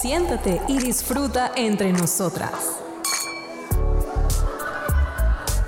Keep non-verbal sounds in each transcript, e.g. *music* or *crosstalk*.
Siéntate y disfruta entre nosotras.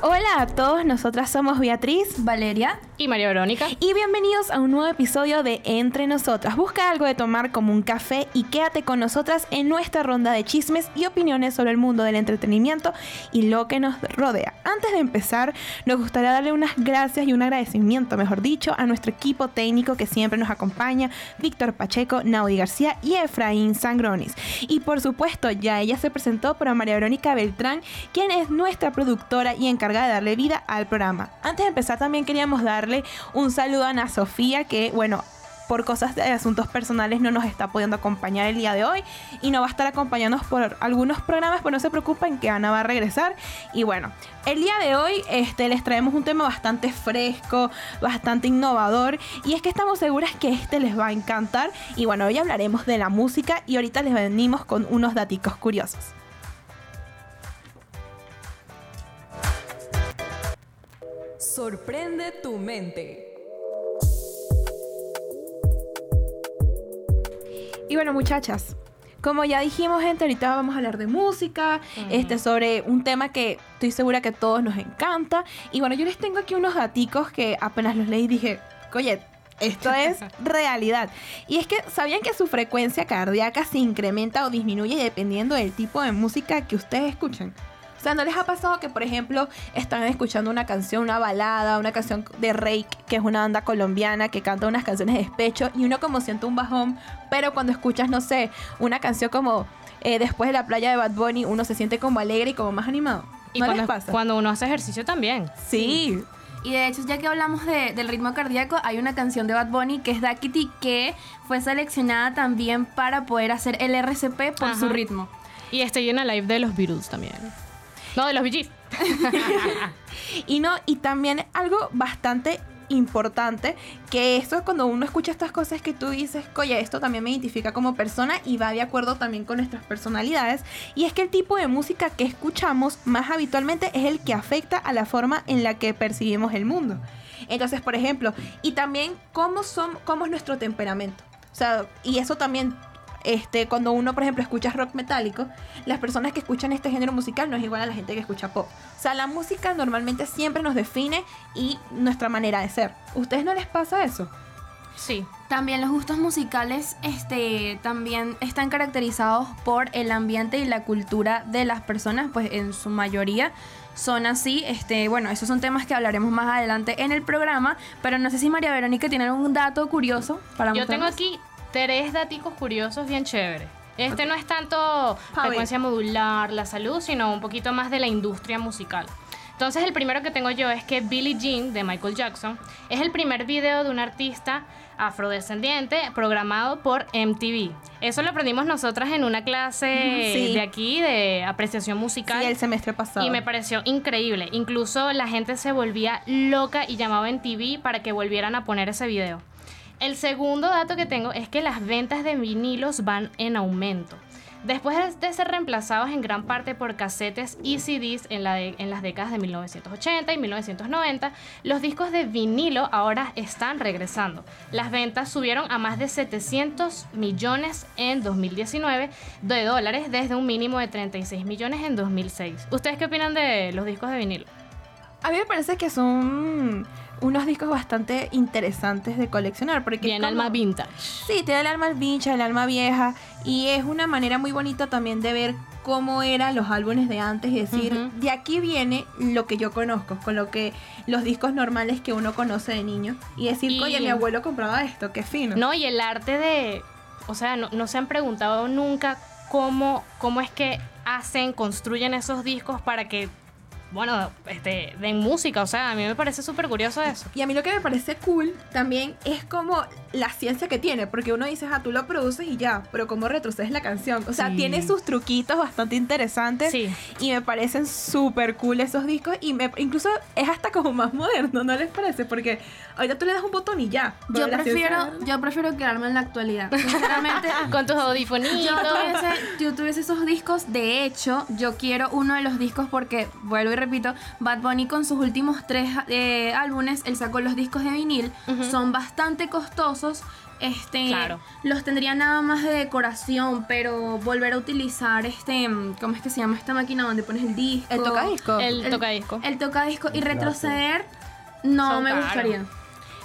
Hola a todos, nosotras somos Beatriz, Valeria y María Verónica. Y bienvenidos a un nuevo episodio de Entre Nosotras. Busca algo de tomar como un café y quédate con nosotras en nuestra ronda de chismes y opiniones sobre el mundo del entretenimiento y lo que nos rodea. Antes de empezar, nos gustaría darle unas gracias y un agradecimiento, mejor dicho, a nuestro equipo técnico que siempre nos acompaña, Víctor Pacheco, Naudi García y Efraín Sangronis. Y por supuesto, ya ella se presentó, pero María Verónica Beltrán, quien es nuestra productora y encargada de darle vida al programa. Antes de empezar también queríamos darle un saludo a Ana Sofía que, bueno, por cosas de asuntos personales no nos está pudiendo acompañar el día de hoy y no va a estar acompañándonos por algunos programas, pero no se preocupen que Ana va a regresar. Y bueno, el día de hoy este, les traemos un tema bastante fresco, bastante innovador y es que estamos seguras que este les va a encantar. Y bueno, hoy hablaremos de la música y ahorita les venimos con unos daticos curiosos. Sorprende tu mente. Y bueno, muchachas, como ya dijimos, gente, ahorita vamos a hablar de música, este, sobre un tema que estoy segura que a todos nos encanta. Y bueno, yo les tengo aquí unos daticos que apenas los leí y dije, oye, esto es *laughs* realidad. Y es que, ¿sabían que su frecuencia cardíaca se incrementa o disminuye dependiendo del tipo de música que ustedes escuchan? O sea, ¿no les ha pasado que, por ejemplo, están escuchando una canción, una balada, una canción de Rake, que es una banda colombiana que canta unas canciones de despecho, y uno como siente un bajón, pero cuando escuchas, no sé, una canción como eh, Después de la playa de Bad Bunny, uno se siente como alegre y como más animado? ¿Y ¿No cuando, les pasa? cuando uno hace ejercicio también. Sí. Y de hecho, ya que hablamos del ritmo cardíaco, hay una canción de Bad Bunny que es Kitty que fue seleccionada también para poder hacer el RCP por su ritmo. Y estoy en la live de los Beatles también. No, de los VGs. *laughs* y no, y también algo bastante importante, que esto es cuando uno escucha estas cosas que tú dices, oye, esto también me identifica como persona y va de acuerdo también con nuestras personalidades, y es que el tipo de música que escuchamos más habitualmente es el que afecta a la forma en la que percibimos el mundo. Entonces, por ejemplo, y también cómo, son, cómo es nuestro temperamento. O sea, y eso también este, cuando uno, por ejemplo, escucha rock metálico, las personas que escuchan este género musical no es igual a la gente que escucha pop. O sea, la música normalmente siempre nos define y nuestra manera de ser. ¿Ustedes no les pasa eso? Sí. También los gustos musicales este, también están caracterizados por el ambiente y la cultura de las personas, pues en su mayoría son así. Este, bueno, esos son temas que hablaremos más adelante en el programa, pero no sé si María Verónica tiene algún dato curioso para Yo tengo aquí tres daticos curiosos bien chéveres. Este no es tanto frecuencia modular, la salud, sino un poquito más de la industria musical. Entonces el primero que tengo yo es que Billie Jean de Michael Jackson es el primer video de un artista afrodescendiente programado por MTV. Eso lo aprendimos nosotras en una clase de aquí de apreciación musical. Sí, el semestre pasado. Y me pareció increíble. Incluso la gente se volvía loca y llamaba en TV para que volvieran a poner ese video. El segundo dato que tengo es que las ventas de vinilos van en aumento. Después de ser reemplazados en gran parte por casetes y CDs en, en, las décadas de 1980 y 1990, los discos de vinilo ahora están regresando. Las ventas subieron a más de 700 millones en 2019 de dólares desde un mínimo de 36 millones en 2006. ¿Ustedes qué opinan de los discos de vinilo? A mí me parece que son unos discos bastante interesantes de coleccionar. Porque Tiene alma vintage. Sí, tiene el alma vintage, el alma vieja. Y es una manera muy bonita también de ver cómo eran los álbumes de antes y decir, de aquí viene lo que yo conozco, con lo que los discos normales que uno conoce de niño. Y decir, oye, mi abuelo compraba esto, qué fino. No, y el arte de. O sea, no, no se han preguntado nunca cómo, cómo es que hacen, construyen esos discos para que bueno, este, de música, o sea, a mí me parece súper curioso eso. Y a mí lo que me parece cool también es como la ciencia que tiene, porque uno dice, ah, tú lo produces y ya, pero cómo retrocedes la canción. O sea, tiene sus truquitos bastante interesantes sí. y me parecen súper cool esos discos y me, incluso es hasta como más moderno, ¿no les parece? Porque ahorita tú le das un botón y ya. Yo prefiero, yo prefiero quedarme en la actualidad, sinceramente. *laughs* Con tus audifonitos. Yo tuviese, yo tuviese esos discos, de hecho, yo quiero uno de los discos porque, vuelvo y repito, Bad Bunny con sus últimos tres eh, álbumes, él sacó los discos de vinil, son bastante costosos este Claro. los tendría nada más de decoración, pero volver a utilizar este, ¿cómo es que se llama esta máquina donde pones el disco? El tocadisco. El tocadisco. El tocadisco y retroceder no Son me caros. gustaría.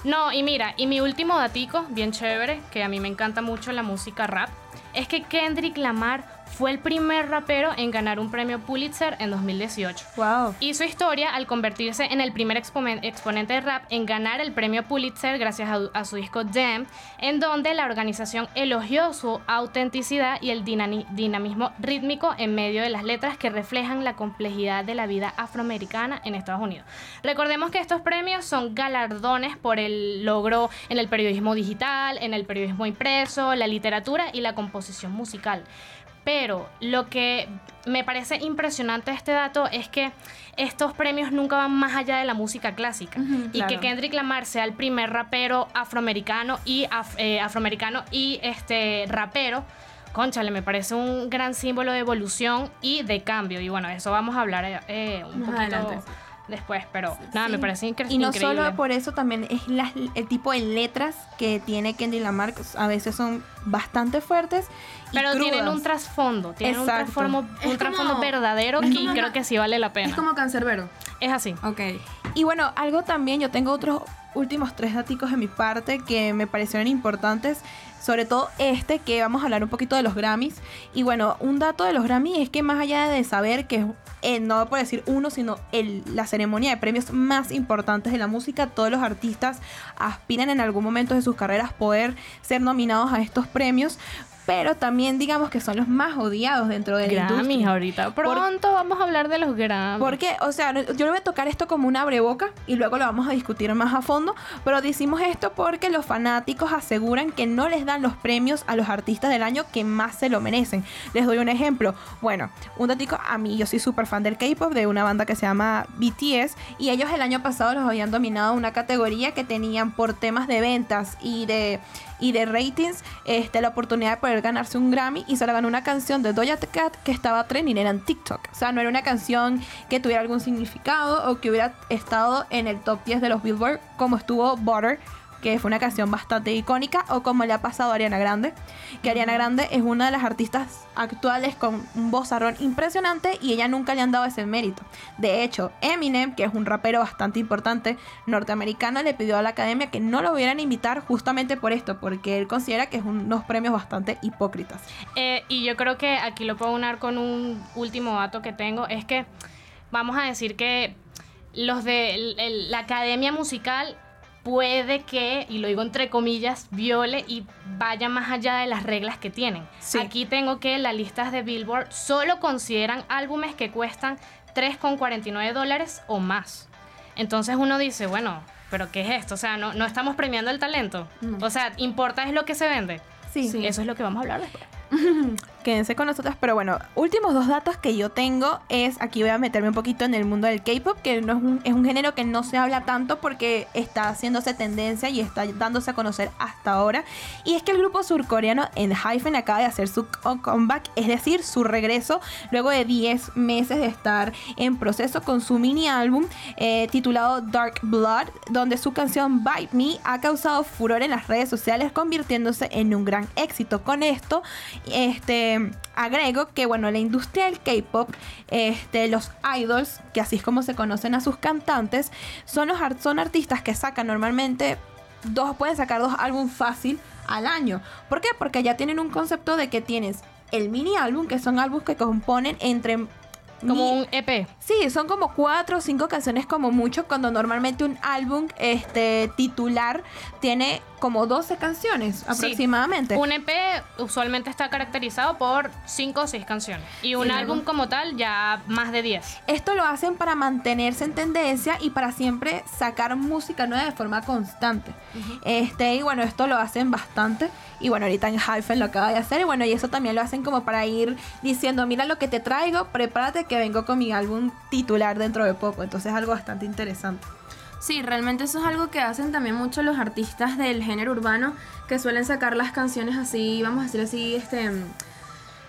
No, y mira, y mi último datico, bien chévere, que a mí me encanta mucho la música rap, es que Kendrick Lamar fue el primer rapero en ganar un premio Pulitzer en 2018. Wow. Hizo historia al convertirse en el primer exponente de rap en ganar el premio Pulitzer gracias a, a su disco Damn, en donde la organización elogió su autenticidad y el dinamismo rítmico en medio de las letras que reflejan la complejidad de la vida afroamericana en Estados Unidos. Recordemos que estos premios son galardones por el logro en el periodismo digital, en el periodismo impreso, la literatura y la composición musical. Pero lo que me parece impresionante de este dato es que estos premios nunca van más allá de la música clásica. y claro. que Kendrick Lamar sea el primer rapero afroamericano y af- eh, afroamericano y este rapero. Conchale, me parece un gran símbolo de evolución y de cambio. Y bueno, eso vamos a hablar eh, eh, un Más poquito adelante. Después. Pero nada, me parece incre- Y no increíble. solo por eso, también es el tipo de letras que tiene Kendrick Lamar, que a veces son bastante fuertes. y Pero tienen crudas. un trasfondo, tienen Exacto. un trasfondo verdadero y como creo una- que sí vale la pena. Es como cancerbero. Es así. Ok. Y bueno, algo también, yo tengo otros últimos tres daticos de mi parte que me parecieron importantes. Sobre todo este, que vamos a hablar un poquito de los Grammys. Y bueno, un dato de los Grammys es que más allá de saber que eh, no por decir uno, sino el, la ceremonia de premios más importantes de la música, todos los artistas aspiran en algún momento de sus carreras poder ser nominados a estos premios. Pero también digamos que son los más odiados dentro de la Grammys industria. ahorita. Pronto vamos a hablar de los Grammys. Porque, o sea, yo le voy a tocar esto como una abreboca y luego lo vamos a discutir más a fondo, pero decimos esto porque los fanáticos aseguran que no les dan los premios a los artistas del año que más se lo merecen. Les doy un ejemplo. Bueno, un datico a mí, yo soy súper fan del K-pop, de una banda que se llama BTS, y ellos el año pasado los habían dominado una categoría que tenían por temas de ventas y de y de ratings este, la oportunidad de poder ganarse un Grammy y se la ganó una canción de Doja Cat que estaba trending en TikTok. O sea, no era una canción que tuviera algún significado o que hubiera estado en el top 10 de los Billboard como estuvo Butter que fue una canción bastante icónica, o como le ha pasado a Ariana Grande, que Ariana Grande es una de las artistas actuales con un vozarrón impresionante y ella nunca le han dado ese mérito. De hecho, Eminem, que es un rapero bastante importante norteamericano, le pidió a la academia que no lo hubieran invitar justamente por esto, porque él considera que es unos premios bastante hipócritas. Eh, y yo creo que aquí lo puedo unar con un último dato que tengo, es que vamos a decir que los de la academia musical puede que, y lo digo entre comillas, viole y vaya más allá de las reglas que tienen. Sí. Aquí tengo que las listas de Billboard solo consideran álbumes que cuestan 3,49 dólares o más. Entonces uno dice, bueno, pero ¿qué es esto? O sea, no, no estamos premiando el talento. O sea, importa es lo que se vende. Sí, Sí. Eso es lo que vamos a hablar después. *laughs* Quédense con nosotras, pero bueno, últimos dos datos que yo tengo es, aquí voy a meterme un poquito en el mundo del K-Pop, que no es, un, es un género que no se habla tanto porque está haciéndose tendencia y está dándose a conocer hasta ahora. Y es que el grupo surcoreano Enhypen acaba de hacer su co- comeback, es decir, su regreso luego de 10 meses de estar en proceso con su mini álbum eh, titulado Dark Blood, donde su canción Bite Me ha causado furor en las redes sociales, convirtiéndose en un gran éxito. Con esto, este agrego que bueno, la industria del K-pop, este, los idols, que así es como se conocen a sus cantantes, son los son artistas que sacan normalmente dos, pueden sacar dos álbumes fácil al año. ¿Por qué? Porque ya tienen un concepto de que tienes el mini álbum, que son álbumes que componen entre Como mi- un EP. Sí, son como cuatro o cinco canciones como mucho, cuando normalmente un álbum este, titular tiene como 12 canciones Sí. aproximadamente. Un EP usualmente está caracterizado por 5 o 6 canciones. Y un Sí, álbum luego- como tal ya más de 10. Esto lo hacen para mantenerse en tendencia y para siempre sacar música nueva de forma constante. Este, y bueno, esto lo hacen bastante. Y bueno, ahorita en Hyphen lo acaba de hacer. Y bueno, y eso también lo hacen como para ir diciendo, mira lo que te traigo, prepárate que vengo con mi álbum titular dentro de poco. Entonces es algo bastante interesante. Sí, realmente eso es algo que hacen también mucho los artistas del género urbano, que suelen sacar las canciones así, vamos a decir así, este,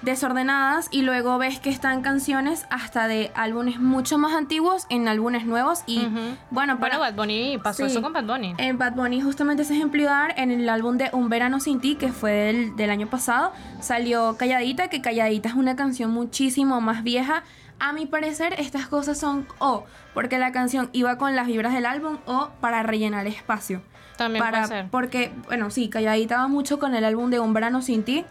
desordenadas y luego ves que están canciones hasta de álbumes mucho más antiguos en álbumes nuevos y bueno, para, Bueno, Bad Bunny pasó Sí. eso con Bad Bunny. en Bad Bunny justamente ese ejemplar en el álbum de Un Verano Sin Ti, que fue del, del año pasado, salió Calladita, que Calladita es una canción muchísimo más vieja. A mi parecer, estas cosas son o porque la canción iba con las vibras del álbum o para rellenar espacio. También para, puede ser. Porque, bueno, sí, Calladita va mucho con el álbum de Un Verano Sin Ti.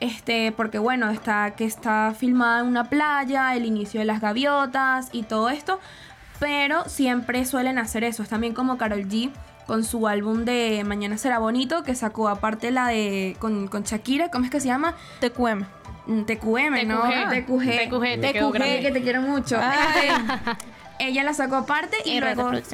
Este, porque bueno, está que está filmada en una playa, el inicio de las gaviotas y todo esto. Pero siempre suelen hacer eso. Es también como Carol G con su álbum de Mañana será bonito, que sacó aparte la de con, con Shakira, ¿cómo es que se llama? TQM. TQM, ¿no? TQG. TQG. TQG, que te quiero mucho. Este, ella la sacó aparte y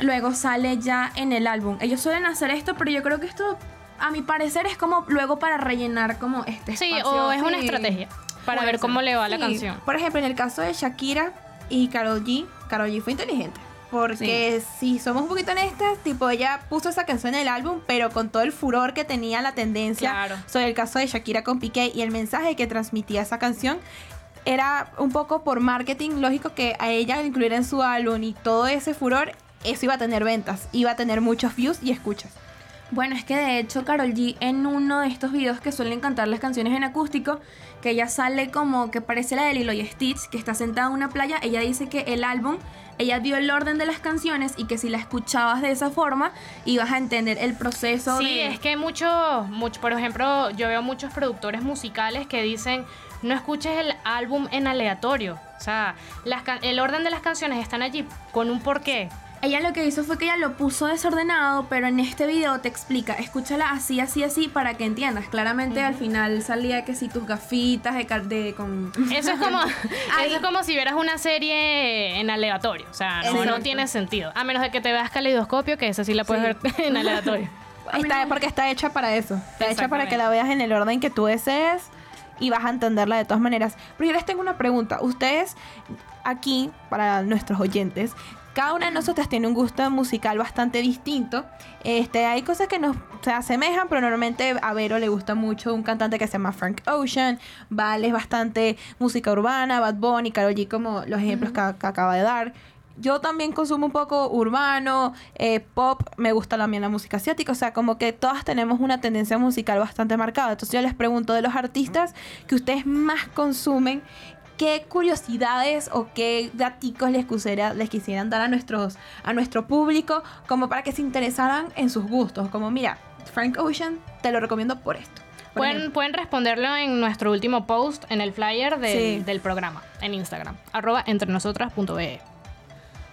luego, sale ya en el álbum. Ellos suelen hacer esto, pero yo creo que esto, a mi parecer, es como luego para rellenar como este Sí, espacio. o es una Sí. estrategia para ver cómo le va la Sí. canción. Por ejemplo, en el caso de Shakira y Karol G, Karol G fue inteligente. Porque si somos un poquito honestas, tipo ella puso esa canción en el álbum, pero con todo el furor que tenía la tendencia Claro. sobre el caso de Shakira con Piqué y el mensaje que transmitía esa canción, era un poco por marketing lógico que a ella incluir en su álbum y todo ese furor, eso iba a tener ventas, iba a tener muchos views y escuchas. Bueno, es que de hecho Carol G en uno de estos videos que suelen cantar las canciones en acústico, que ella sale como que parece la de Lilo y Stitch, que está sentada en una playa, ella dice que el álbum, ella dio el orden de las canciones y que si la escuchabas de esa forma, ibas a entender el proceso Sí, de... es que muchos, mucho, por ejemplo, yo veo muchos productores musicales que dicen, no escuches el álbum en aleatorio. O sea, las el orden de las canciones están allí con un porqué. Ella lo que hizo fue que ella lo puso desordenado, pero en este video te explica, escúchala así, así, así, para que entiendas. Claramente al final salía que si tus gafitas de, car- de con... Eso es como, *laughs* eso es como si vieras una serie en aleatorio. O sea, no, tiene sentido. A menos de que te veas caleidoscopio, que esa sí la puedes ver *laughs* en aleatorio. *laughs* Está, porque está hecha para eso. Está hecha para que la veas en el orden que tú desees y vas a entenderla de todas maneras. Pero yo les tengo una pregunta. Ustedes, aquí, para nuestros oyentes, cada una de nosotras tiene un gusto musical bastante distinto. Este, hay cosas que nos se asemejan, pero normalmente a Vero le gusta mucho un cantante que se llama Frank Ocean. Vale es bastante música urbana, Bad Bunny, Karol G, como los ejemplos que, que acaba de dar. Yo también consumo un poco urbano, eh, pop, me gusta también la música asiática, o sea, como que todas tenemos una tendencia musical bastante marcada. Entonces yo les pregunto de los artistas que ustedes más consumen, ¿qué curiosidades o qué daticos les, quisiera- les quisieran dar a, nuestros, a nuestro público como para que se interesaran en sus gustos? Como, mira, Frank Ocean, te lo recomiendo por esto. Por Pueden, pueden responderlo en nuestro último post en el flyer del, Sí. del programa en Instagram, arroba entrenosotras.be.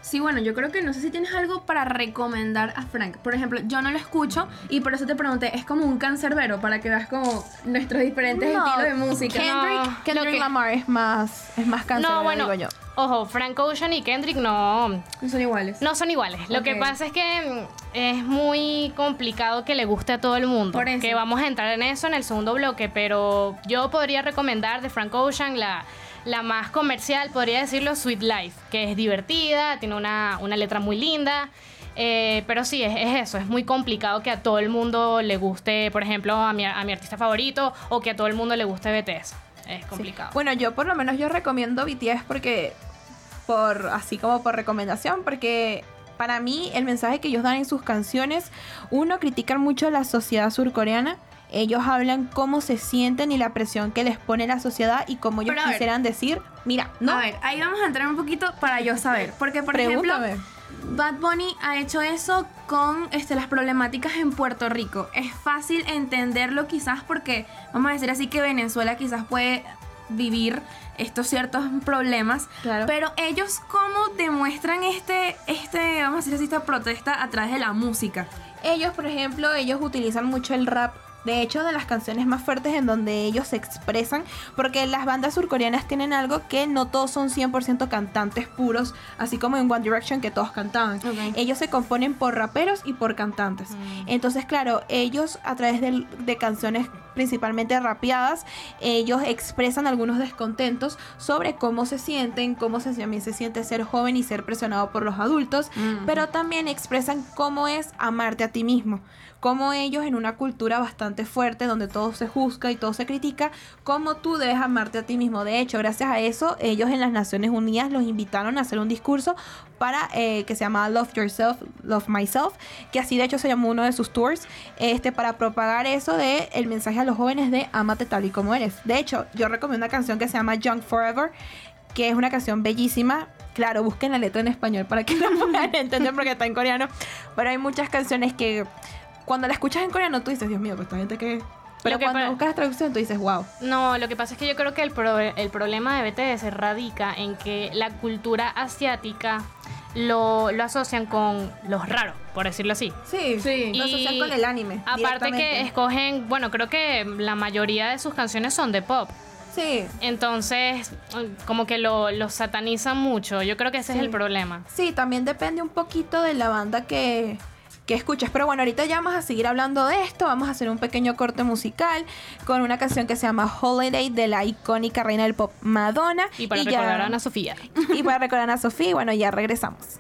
Sí, bueno, yo creo que no sé si tienes algo para recomendar a Frank. Por ejemplo, yo no lo escucho y por eso te pregunté, es como un cancerbero para que veas como nuestros diferentes No, estilos de música. Kendrick, No, Kendrick que- Lamar es más, es más cancerbero, No, bueno, digo yo. ojo, Frank Ocean y Kendrick no, No son iguales. no son iguales. Lo que pasa es que mm, es muy complicado que le guste a todo el mundo. Por eso. Que vamos a entrar en eso en el segundo bloque, pero yo podría recomendar de Frank Ocean la, la más comercial, podría decirlo, Sweet Life, que es divertida, tiene una, una letra muy linda. eh, pero sí, es, es eso, es muy complicado que a todo el mundo le guste, por ejemplo, a mi, a mi artista favorito o que a todo el mundo le guste BTS. Es Sí. complicado. Bueno, yo por lo menos yo recomiendo BTS porque por así como por recomendación porque para mí el mensaje que ellos dan en sus canciones, uno critican mucho la sociedad surcoreana. Ellos hablan cómo se sienten y la presión que les pone la sociedad y cómo ellos ver. quisieran decir, mira, no, A ver, ahí vamos a entrar un poquito para yo saber. Porque, por pregúntame. ejemplo, Bad Bunny ha hecho eso con este, las problemáticas en Puerto Rico. Es fácil entenderlo quizás porque, vamos a decir así, que Venezuela quizás puede vivir estos ciertos problemas. Claro. Pero ellos cómo demuestran este, este, vamos a decir así, esta protesta a través de la música. Ellos, por ejemplo, ellos utilizan mucho el rap. De hecho, de las canciones más fuertes en donde ellos se expresan, porque las bandas surcoreanas tienen algo que no todos son 100% cantantes puros, así como en One Direction que todos cantaban. Ellos se componen por raperos y por cantantes. Entonces, claro, ellos a través de canciones principalmente rapeadas, ellos expresan algunos descontentos sobre cómo se sienten, cómo se, también se siente ser joven y ser presionado por los adultos, pero también expresan cómo es amarte a ti mismo cómo ellos en una cultura bastante fuerte donde todo se juzga y todo se critica, cómo tú debes amarte a ti mismo. De hecho, gracias a eso, ellos en las Naciones Unidas los invitaron a hacer un discurso para eh, que se llama Love Yourself, Love Myself, que así de hecho se llamó uno de sus tours, este para propagar eso de el mensaje a los jóvenes de amate tal y como eres. De hecho, yo recomiendo una canción que se llama Young Forever, que es una canción bellísima. Claro, busquen la letra en español para que la *laughs* puedan entender porque está en coreano. Pero hay muchas canciones que cuando la escuchas en coreano tú dices, Dios mío, pues esta gente que... Pero cuando buscas la traducción tú dices, wow. No, lo que pasa es que yo creo que el, el problema de BTS radica en que la cultura asiática lo, lo, asocian con los raros, por decirlo así. Sí, sí. Lo asocian con el anime. Aparte que escogen, bueno, creo que la mayoría de sus canciones son de pop. Sí. Entonces, como que lo, lo satanizan mucho. Yo creo que ese es el problema. Sí, también depende un poquito de la banda que, que escuches. Pero bueno, ahorita ya vamos a seguir hablando de esto. Vamos a hacer un pequeño corte musical con una canción que se llama Holiday de la icónica reina del pop Madonna. Y para recordar a Ana Sofía. Y para recordar a Ana Sofía, bueno, ya regresamos.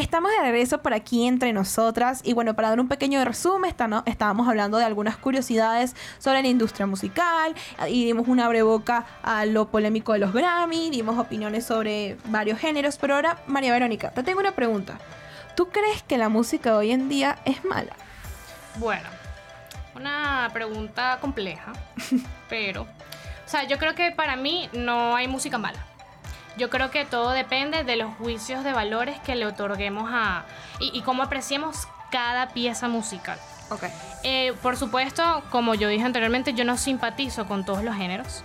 Estamos de regreso por aquí entre nosotras y bueno, para dar un pequeño resumen, está- ¿no? estábamos hablando de algunas curiosidades sobre la industria musical y dimos una breboca a lo polémico de los Grammy, dimos opiniones sobre varios géneros, pero ahora, María Verónica, te tengo una pregunta. ¿Tú crees que la música de hoy en día es mala? Bueno, una pregunta compleja, *laughs* pero, o sea, yo creo que para mí no hay música mala. Yo creo que todo depende de los juicios de valores que le otorguemos a y, y cómo apreciemos cada pieza musical. Ok. Eh, por supuesto, como yo dije anteriormente, yo no simpatizo con todos los géneros,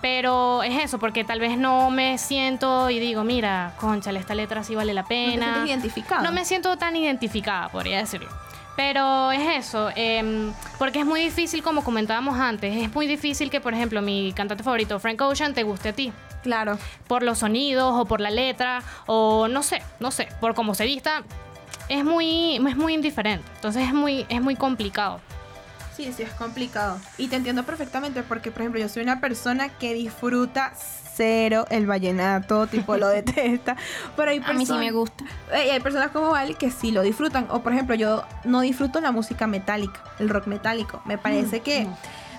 pero es eso, porque tal vez no me siento y digo, mira, conchale, esta letra sí vale la ¿No pena. sientes identificado? No me siento tan identificada, podría decirlo. Pero es eso, em, porque es muy difícil, como comentábamos antes, es muy difícil que, por ejemplo, mi cantante favorito, Frank Ocean, te guste a ti. Claro. Por los sonidos o por la letra, o no sé, no sé, por cómo se vista, es muy, es muy indiferente. Entonces es muy, es muy complicado. Sí, sí, es complicado. Y te entiendo perfectamente porque, por ejemplo, yo soy una persona que disfruta cero el vallenato, tipo lo *laughs* detesta. Pero hay A mí sí personas- me gusta. Eh, y hay personas como Val que sí lo disfrutan. O por ejemplo, yo no disfruto la música metálica, el rock metálico. Me parece que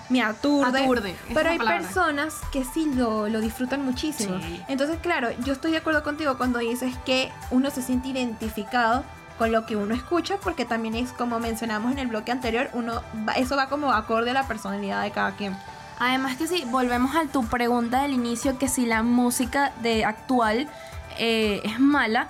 me aturde. Pero hay palabra. personas que sí lo, lo disfrutan muchísimo. Sí. Entonces, claro, yo estoy de acuerdo contigo cuando dices que uno se siente identificado con lo que uno escucha, porque también es como mencionamos en el bloque anterior, uno va- eso va como acorde a la personalidad de cada quien. Además que sí, volvemos a tu pregunta del inicio, que si la música de actual eh, es mala,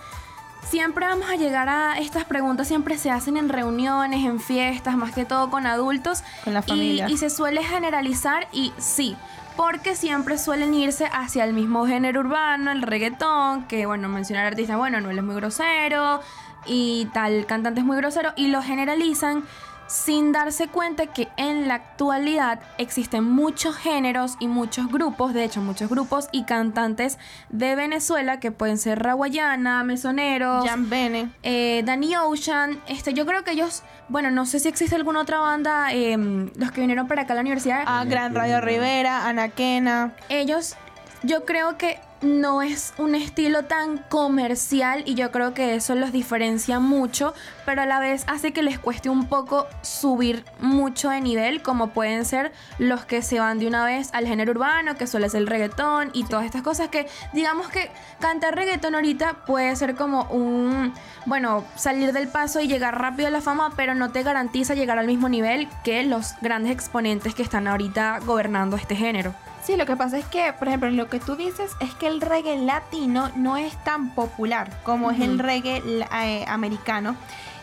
siempre vamos a llegar a estas preguntas, siempre se hacen en reuniones, en fiestas, más que todo con adultos. Con la y- familia. Y, se suele generalizar y sí. Porque siempre suelen irse hacia el mismo género urbano, el reggaetón, que bueno, mencionar artistas, bueno, no él es muy grosero y tal cantante es muy grosero, y lo generalizan sin darse cuenta que en la actualidad existen muchos géneros y muchos grupos, de hecho muchos grupos y cantantes de Venezuela que pueden ser Raguayana, Mesoneros, Jan Bene. eh, Danny Ocean, este, yo creo que ellos, bueno, no sé si existe alguna otra banda, eh, los que vinieron para acá a la universidad, A Gran Radio Rivera, Anaquena. ellos, yo creo que no es un estilo tan comercial y yo creo que eso los diferencia mucho, pero a la vez hace que les cueste un poco subir mucho de nivel, como pueden ser los que se van de una vez al género urbano, que suele ser el reggaetón y todas estas cosas que digamos que cantar reggaetón ahorita puede ser como un, bueno, salir del paso y llegar rápido a la fama, pero no te garantiza llegar al mismo nivel que los grandes exponentes que están ahorita gobernando este género. Sí, lo que pasa es que, por ejemplo, lo que tú dices es que el reggae latino no es tan popular como es el reggae eh, americano.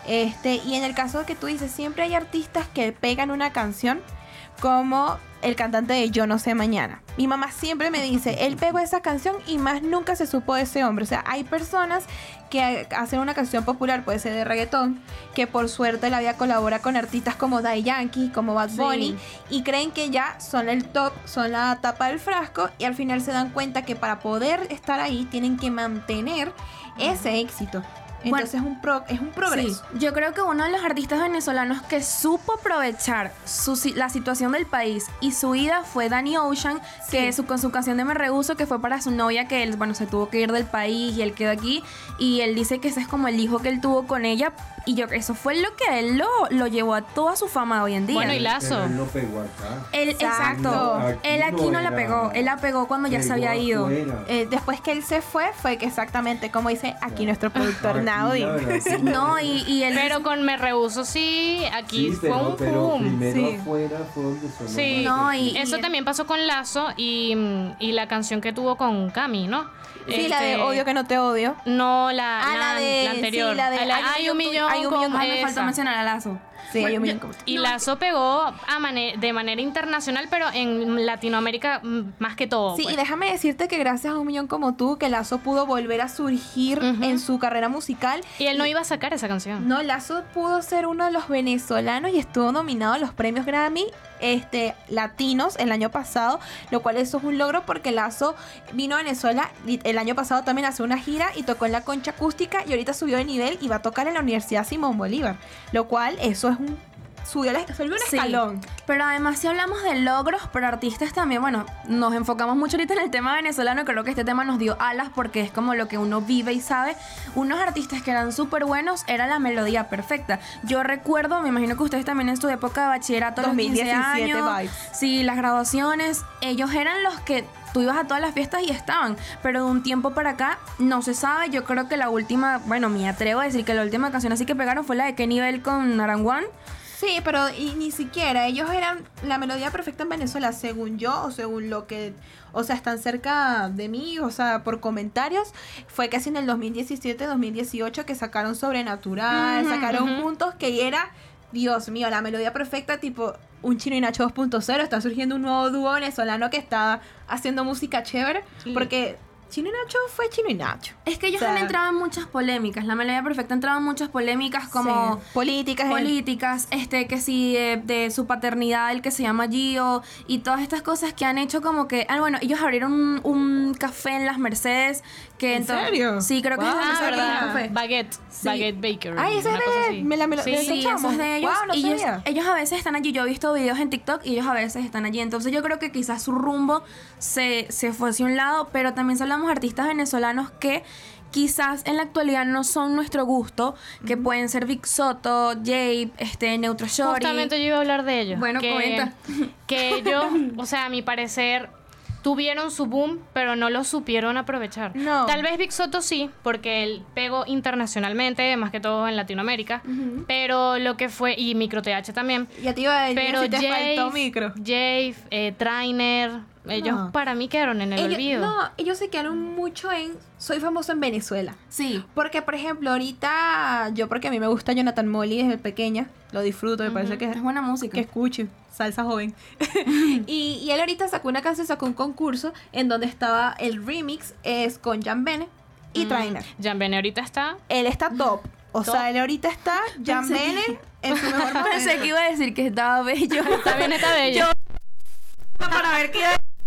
Este, y en el caso de que tú dices, siempre hay artistas que pegan una canción como el cantante de Yo no sé mañana. Mi mamá siempre me dice, él pegó esa canción y más nunca se supo de ese hombre. O sea, hay personas que hacen una canción popular, puede ser de reggaetón, que por suerte la vida colabora con artistas como Daddy Yankee, como Bad Sí. Bunny, y creen que ya son el top, son la tapa del frasco, y al final se dan cuenta que para poder estar ahí tienen que mantener ese éxito. Bueno, Entonces es, un pro- es un progreso. Sí, yo creo que uno de los artistas venezolanos que supo aprovechar su la situación del país y su vida fue Danny Ocean, que su, con su canción de Me Rehuso, que fue para su novia, que él, bueno, se tuvo que ir del país y él quedó aquí. Y él dice que ese es como el hijo que él tuvo con ella. Y yo eso fue lo que a él lo, lo llevó a toda su fama hoy en día. Bueno, y Lazo. Pero él no pegó acá. Él, Exacto. exacto. No, aquí él aquí no no, la pegó. Él la pegó cuando ya se había ido. Eh, después que él se fue, fue que exactamente como dice aquí nuestro productor Aquí, Sí. *laughs* No, y, y él. Pero con Me Rehuso sí, aquí Sí, fue pero, un pero boom. primero Sí. afuera fue donde sonó Sí. más. No, y- Eso también pasó con Lazo y, y la canción que tuvo con Cami, ¿no? Sí, la de Este, Odio que no te odio. No, la, Ah, la de- anterior. sí, la de A la- Hay un Hay un millón, hay un con millón. Ah, me falta mencionar a Lazo. Sí, hay un Bueno, millón yo- Y Lazo pegó a mane- de manera internacional, pero en Latinoamérica mm, más que todo. Sí, pues. y déjame decirte que gracias a un millón como tú, que Lazo pudo volver a surgir en su carrera musical. Y él no iba a sacar esa canción. No, Lazo pudo ser uno de los venezolanos y estuvo nominado a los premios Grammy este, latinos el año pasado, lo cual eso es un logro porque Lazo vino a Venezuela el año pasado también hace una gira y tocó en la concha acústica y ahorita subió de nivel y va a tocar en la Universidad Simón Bolívar, lo cual eso es un subió, la- subió un Sí. escalón. Pero además si hablamos de logros, pero artistas también, bueno, nos enfocamos mucho ahorita en el tema venezolano, creo que este tema nos dio alas porque es como lo que uno vive y sabe. Unos artistas que eran súper buenos era la melodía perfecta. Yo recuerdo, me imagino que ustedes también en su época de bachillerato, los 15 2017 años, vibes. sí, las graduaciones, ellos eran los que tú ibas a todas las fiestas y estaban, pero de un tiempo para acá no se sabe. Yo creo que la última, bueno, me atrevo a decir que la última canción así que pegaron fue la de Kenny Bell con Naranguan. Sí, pero y ni siquiera ellos eran la melodía perfecta en Venezuela, según yo o según lo que, o sea, están cerca de mí, o sea, por comentarios, fue casi en el 2017-2018 que sacaron Sobrenatural, sacaron ujú. juntos que era, Dios mío, la melodía perfecta tipo un Chino y Nacho 2.0, está surgiendo un nuevo dúo venezolano que está haciendo música chévere, porque Chino y Nacho fue Chino y Nacho. Es que ellos O sea, han entrado en muchas polémicas. La melodía perfecta ha entrado en muchas polémicas como sí, políticas, en- políticas, este que si de, de su paternidad, el que se llama Gio, y todas estas cosas que han hecho como que, ah, bueno, ellos abrieron un, un café en las Mercedes que ¿En serio? Sí, creo que es Wow. Ah, que tiene ¿verdad? café. Baguette. Sí. Baguette Baker. Ay, ese una es cosa de- así. me la- me lo- Sí, de Sí, eso es de ellos. Wow, no y ellos, sabía. ellos a veces están allí. Yo he visto videos en TikTok y ellos a veces están allí. Entonces yo creo que quizás su rumbo se, se fue hacia un lado, pero también hablamos de artistas venezolanos que quizás en la actualidad no son nuestro gusto, que pueden ser Vic Soto, Jape, este, Neutro Shorty. Justamente yo iba a hablar de ellos. Bueno, que, comenta. Que ellos, o sea, a mi parecer, tuvieron su boom, pero no lo supieron aprovechar. No. Tal vez Big Soto sí, porque él pegó internacionalmente, más que todo en Latinoamérica. Pero lo que fue, y Micro TH también. Ya te iba a decir Pero si te faltó Jave, micro. Jave, eh, Trainer, ellos No. para mí quedaron en el Ellos- olvido. No, ellos se quedaron mucho en soy famoso en Venezuela. Sí. Porque, por ejemplo, ahorita yo, porque a mí me gusta Jonathan Molly desde pequeña, lo disfruto, me parece que Es buena música. que escuche, salsa joven. *laughs* y, y él ahorita sacó una canción, sacó un concurso en donde estaba el remix, es con Jan Bene y Mm, Trainer. Jan Bene ahorita está. Él está top. O Top. sea, él ahorita está Jan Pensé Bene que- en su mejor *laughs* momento. Pensé que iba a decir que estaba bello. Está bien, está bello. Para ver qué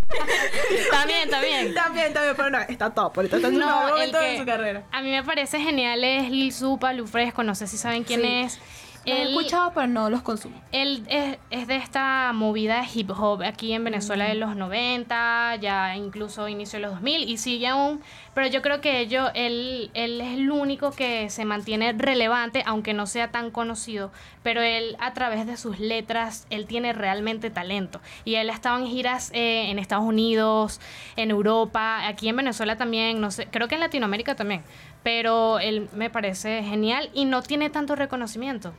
*laughs* Está bien. También, también, pero no, está top. Ahorita está en su No, el momento de su carrera. a mí me parece genial es Lil Supa, Lu Fresco, no sé si saben quién Sí. es. Los he Él, escuchado, pero no los consumo. él es, es de esta movida hip hop aquí en Venezuela de los 90, ya incluso inicio de los 2000 y sigue aún, pero yo creo que ello, él, él es el único que se mantiene relevante, aunque no sea tan conocido, pero él a través de sus letras, él tiene realmente talento. Y él ha estado en giras eh, en Estados Unidos, en Europa, aquí en Venezuela también, no sé, creo que en Latinoamérica también, pero él me parece genial y no tiene tanto reconocimiento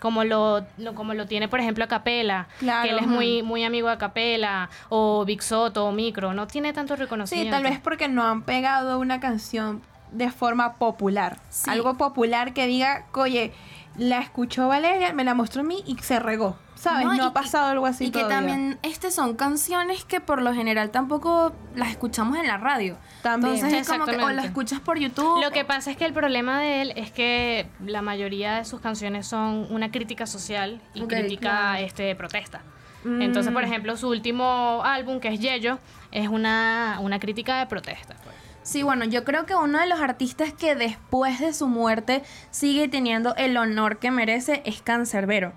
como lo, lo- como lo tiene por ejemplo Acapela, Claro, que él es muy muy amigo de Acapela o Big Soto o Micro, no tiene tanto Sí, reconocimiento. tal vez porque no han pegado una canción de forma popular. Sí. Algo popular que diga, oye, la escuchó Valeria, me la mostró a mí y se regó. ¿Sabes? No, y ha que- pasado algo así Y que todavía. también este son canciones que por lo general tampoco las escuchamos en la radio. También. Entonces es como que o Exactamente. la escuchas por YouTube. Lo que pasa es que el problema de él es que la mayoría de sus canciones son una crítica social y crítica claro. este, de protesta. Mm. Entonces, por ejemplo, su último álbum, que es Yello, es una, una crítica de protesta. pues. Sí, bueno, yo creo que uno de los artistas que después de su muerte sigue teniendo el honor que merece es Cancerbero.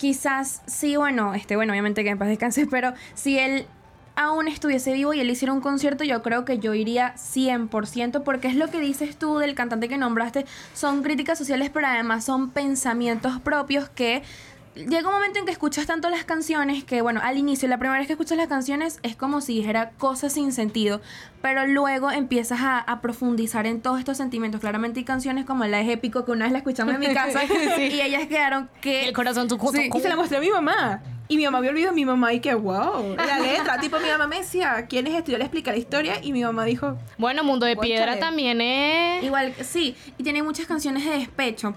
Quizás, sí, bueno, este, bueno, obviamente que en paz descanse, *laughs* pero si él aún estuviese vivo y él hiciera un concierto, yo creo que yo iría 100%, porque es lo que dices tú del cantante que nombraste, son críticas sociales, pero además son pensamientos propios que llega un momento en que escuchas tanto las canciones que, bueno, al inicio, la primera vez que escuchas las canciones es como si dijera cosas sin sentido, pero luego empiezas a, a profundizar en todos estos sentimientos. Claramente hay canciones como la de Épico, que una vez la escuchamos en mi casa, *laughs* y ellas quedaron que... El corazón tu Sí, y se la mostré a mi mamá. Y mi mamá había olvidado a mi mamá y que wow. La letra, tipo mi mamá me decía, ¿quién es esto? Yo le expliqué la historia y mi mamá dijo, Bueno, Mundo de. Piedra también es... Igual, sí, y tiene muchas canciones de despecho.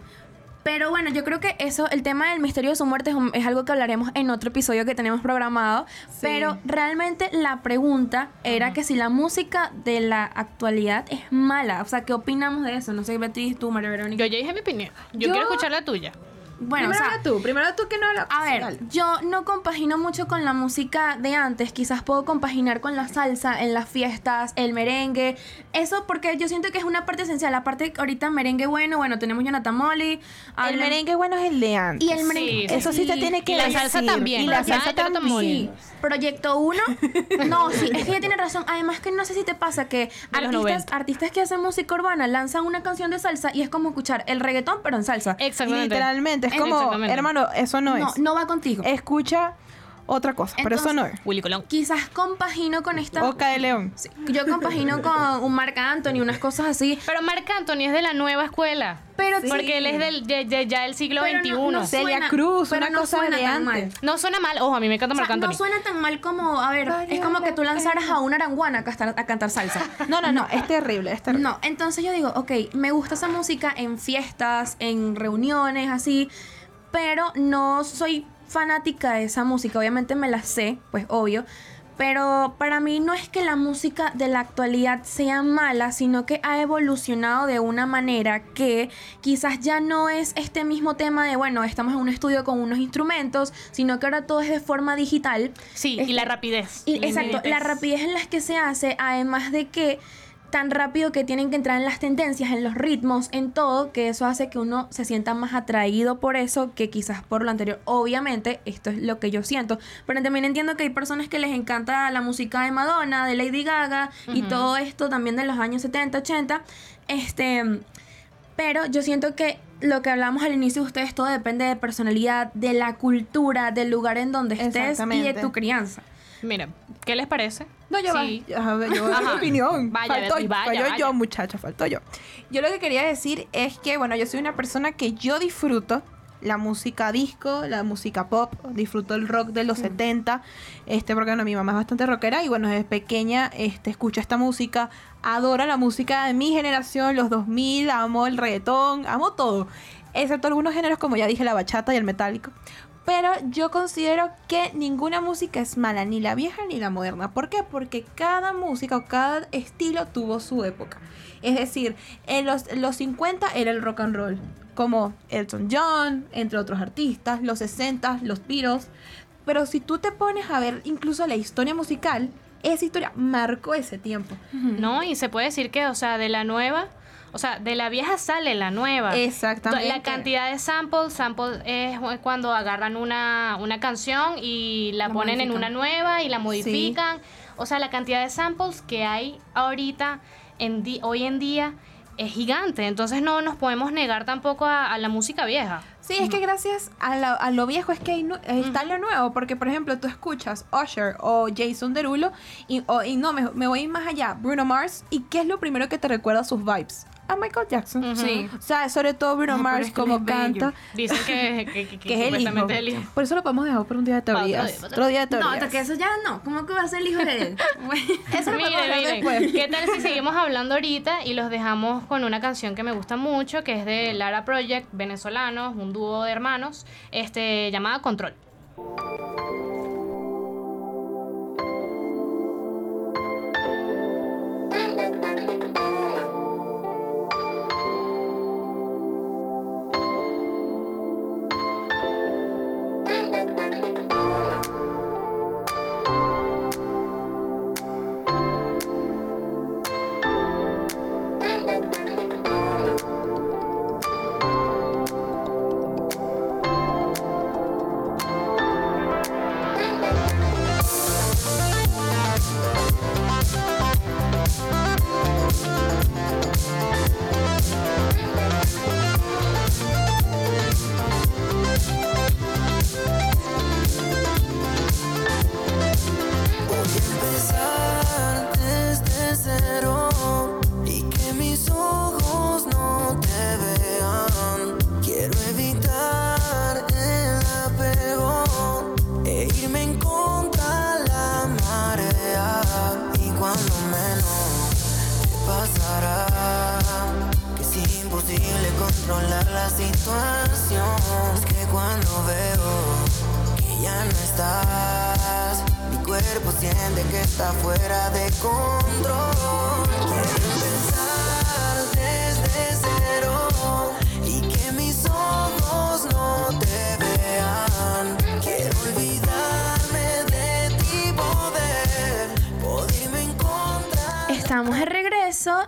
Pero bueno, yo creo que eso, el tema del misterio de su muerte es, un- es algo que hablaremos en otro episodio que tenemos programado. Pero realmente la pregunta era que si la música de la actualidad es mala. O sea, ¿qué opinamos de eso? No sé, Beatriz, tú, María Verónica. Yo ya dije mi opinión. Yo, Yo- quiero escuchar la tuya. Bueno, primero o sea, tú, primero tú que no hablas. A ver, Dale. yo no compagino mucho con la música de antes, quizás puedo compaginar con la salsa en las fiestas, el merengue, eso porque yo siento que es una parte esencial, aparte que ahorita merengue bueno, bueno, tenemos Jonathan Molly, El merengue bueno es el de antes. y el merengue, Sí, Eso sí te tiene que Y la salsa decir. también. Y la salsa Jonathan también. Molly. Proyecto 1. *laughs* No, sí, es que ella tiene razón. Además que no sé si te pasa que artistas, 90. artistas que hacen música urbana lanzan una canción de salsa y es como escuchar el reggaetón pero en salsa. Exactamente. Literalmente, es como, hermano, eso no, no, es. no va contigo. Escucha otra cosa, pero eso no es. Willy Colón. Quizás compagino con esta... Oca de León. Sí, yo compagino con un Marc Anthony, unas cosas así. Pero Marc Anthony es de la nueva escuela. Pero Porque él es del, de- de- ya del siglo Pero XXI. no- no Celia suena- Cruz, pero una no cosa suena de tan mal. antes. No suena mal. Ojo, a mí me encanta O sea, Marc Anthony. no suena tan mal como, a ver, es como que tú lanzaras a una aranguana a cantar, a cantar salsa. *laughs* No, no, no, es terrible, es terrible. No, entonces yo digo, ok, me gusta esa música en fiestas, en reuniones, así, pero no soy fanática de esa música. Obviamente me la sé, pues obvio. Pero para mí no es que la música de la actualidad sea mala, sino que ha evolucionado de una manera que quizás ya no es este mismo tema de, bueno, estamos en un estudio con unos instrumentos, sino que ahora todo es de forma digital. Sí, Este- y la rapidez. y, la exacto, la rapidez en la que se hace, además de que tan rápido que tienen que entrar en las tendencias, en los ritmos, en todo, que eso hace que uno se sienta más atraído por eso que quizás por lo anterior. Obviamente, esto es lo que yo siento, pero también entiendo que hay personas que les encanta la música de Madonna, de Lady Gaga y todo esto también de los años 70, 80. Este, pero yo siento que lo que hablamos al inicio de ustedes, todo depende de personalidad, de la cultura, del lugar en donde estés y de tu crianza. Mira, ¿qué les parece? No, yo Sí. va. Yo mi opinión. Vaya, faltó, Beatriz, vaya, falló vaya. yo, muchacha, faltó yo. Yo lo que quería decir es que, bueno, yo soy una persona que yo disfruto la música disco, la música pop, disfruto el rock de los 70, este, porque bueno, mi mamá es bastante rockera y bueno, desde pequeña este, escucho esta música, adoro la música de mi generación, los 2000, amo el reggaetón, amo todo, excepto algunos géneros como ya dije, la bachata y el metálico. Pero yo considero que ninguna música es mala, ni la vieja ni la moderna. ¿Por qué? Porque cada música o cada estilo tuvo su época. Es decir, en los, los 50 era el rock and roll, como Elton John, entre otros artistas, los 60, los Beatles. Pero si tú te pones a ver incluso la historia musical, esa historia marcó ese tiempo. No, y se puede decir que, o sea, de la nueva, o sea, de la vieja sale la nueva. Exactamente. La cantidad de samples, samples es cuando agarran una, una canción y la, La ponen en modifican. una nueva y la modifican. O sea, la cantidad de samples que hay ahorita, en di- hoy en día, es gigante. Entonces no nos podemos negar tampoco a, a la música vieja. Sí, es que gracias a, la- a lo viejo es que hay nu- está lo nuevo, porque por ejemplo tú escuchas Usher o Jason Derulo y, o- y no, me, me voy más allá, Bruno Mars, ¿y qué es lo primero que te recuerda sus vibes? A Michael Jackson. Sí. O sea, sobre todo Bruno No, Mars como es canta, Dicen que, que, que- *laughs* que que es el hijo. el. Por eso lo podemos dejar por un día de otro teorías. Otro día de No, teorías. hasta que eso ya no. ¿Cómo que va a ser el hijo de él? *laughs* Eso lo Miren, miren, después. ¿qué tal si *laughs* seguimos hablando ahorita y los dejamos con una canción que me gusta mucho, que es de Lara Project, venezolanos, un dúo de hermanos, este, llamada Control.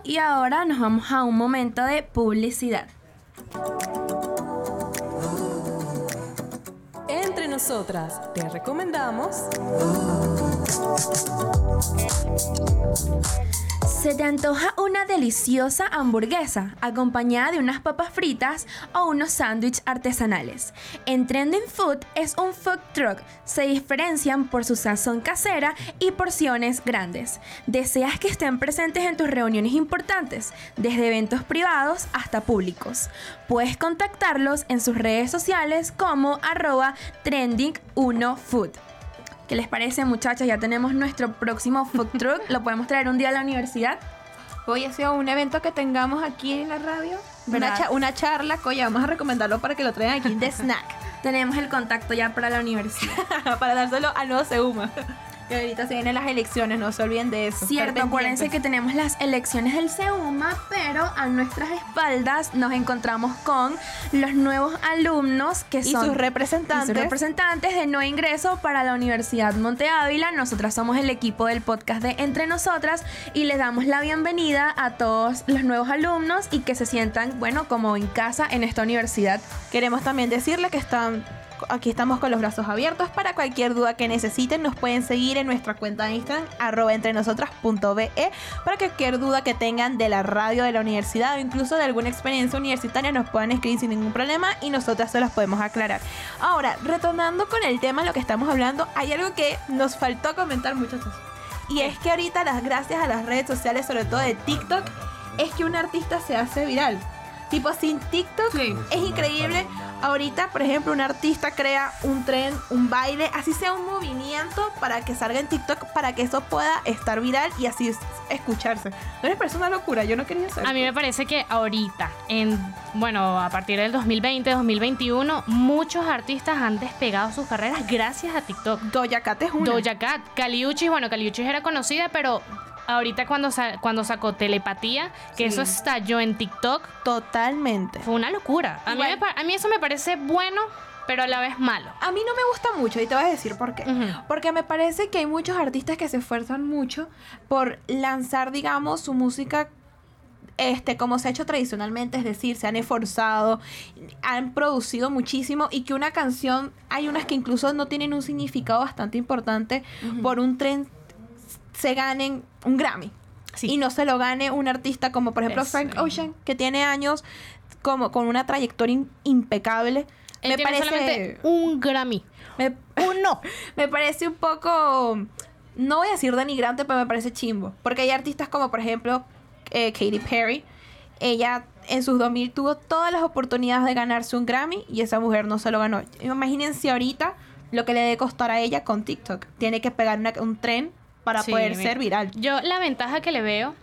Y ahora nos vamos a un momento de publicidad. Entre nosotras te recomendamos ¿Se te antoja deliciosa hamburguesa acompañada de unas papas fritas o unos sándwiches artesanales? En Trending Food es un food truck. Se diferencian por su sazón casera y porciones grandes. ¿Deseas que estén presentes en tus reuniones importantes? Desde eventos privados hasta públicos. Puedes contactarlos en sus redes sociales como arroba trending1food. ¿Qué les parece, muchachas? Ya tenemos nuestro próximo food truck. Lo podemos traer un día a la universidad. Hoy ha sido un evento que tengamos aquí en la radio. Una, ¿Verdad? cha- una charla, coño, vamos a recomendarlo para que lo traigan aquí de snack. *laughs* Tenemos el contacto ya para la universidad. *laughs* para dárselo al nuevo Seuma. Que ahorita se vienen las elecciones, no se olviden de eso. Cierto, acuérdense que tenemos las elecciones del SEUMA, pero a nuestras espaldas nos encontramos con los nuevos alumnos que Y son sus representantes. y sus representantes de no ingreso para la Universidad Monte Ávila. Nosotras somos el equipo del podcast de Entre Nosotras y les damos la bienvenida a todos los nuevos alumnos y que se sientan, bueno, como en casa en esta universidad. Queremos también decirle que están aquí estamos con los brazos abiertos para cualquier duda que necesiten. Nos pueden seguir en nuestra cuenta de Instagram, arroba entrenosotras.be, para cualquier duda que tengan de la radio de la universidad o incluso de alguna experiencia universitaria nos puedan escribir sin ningún problema y nosotras se las podemos aclarar. Ahora, retornando con el tema de lo que estamos hablando, hay algo que nos faltó comentar muchachos. Y es que ahorita las gracias a las redes sociales, sobre todo de TikTok, es que un artista se hace viral. Tipo, sin TikTok es increíble. Ahorita, por ejemplo, un artista crea un tren, un baile, así sea un movimiento para que salga en TikTok, para que eso pueda estar viral y así es- escucharse. ¿No les parece una locura? Yo no quería saber. A mí me parece que ahorita, en bueno, a partir del 2020, 2021, muchos artistas han despegado sus carreras gracias a TikTok. Doja Cat es una. Doja Cat, Caliuchis, bueno, Caliuchis era conocida, pero ahorita cuando, sa- cuando sacó Telepatía, que Sí. eso estalló en TikTok, Totalmente. fue una locura. A mí, me a mí eso me parece bueno, pero a la vez malo. A mí no me gusta mucho y te voy a decir por qué. Porque me parece que hay muchos artistas que se esfuerzan mucho por lanzar, digamos, su música este, como se ha hecho tradicionalmente, es decir, se han esforzado, han producido muchísimo y que una canción, hay unas que incluso no tienen un significado bastante importante, por un tren se ganen un Grammy. Sí. Y no se lo gane un artista como por ejemplo Frank. Ocean, que tiene años como con una trayectoria in- impecable. Él me tiene parece solamente un Grammy. me, uno. *laughs* me parece un poco. No voy a decir denigrante, pero me parece chimbo. Porque hay artistas como, por ejemplo, eh, Katy Perry. Ella en sus 2000 tuvo todas las oportunidades de ganarse un Grammy y esa mujer no se lo ganó. Imagínense ahorita lo que le debe costar a ella con TikTok. Tiene que pegar una- un tren para Sí, poder mira, ser viral. Yo la ventaja que le veo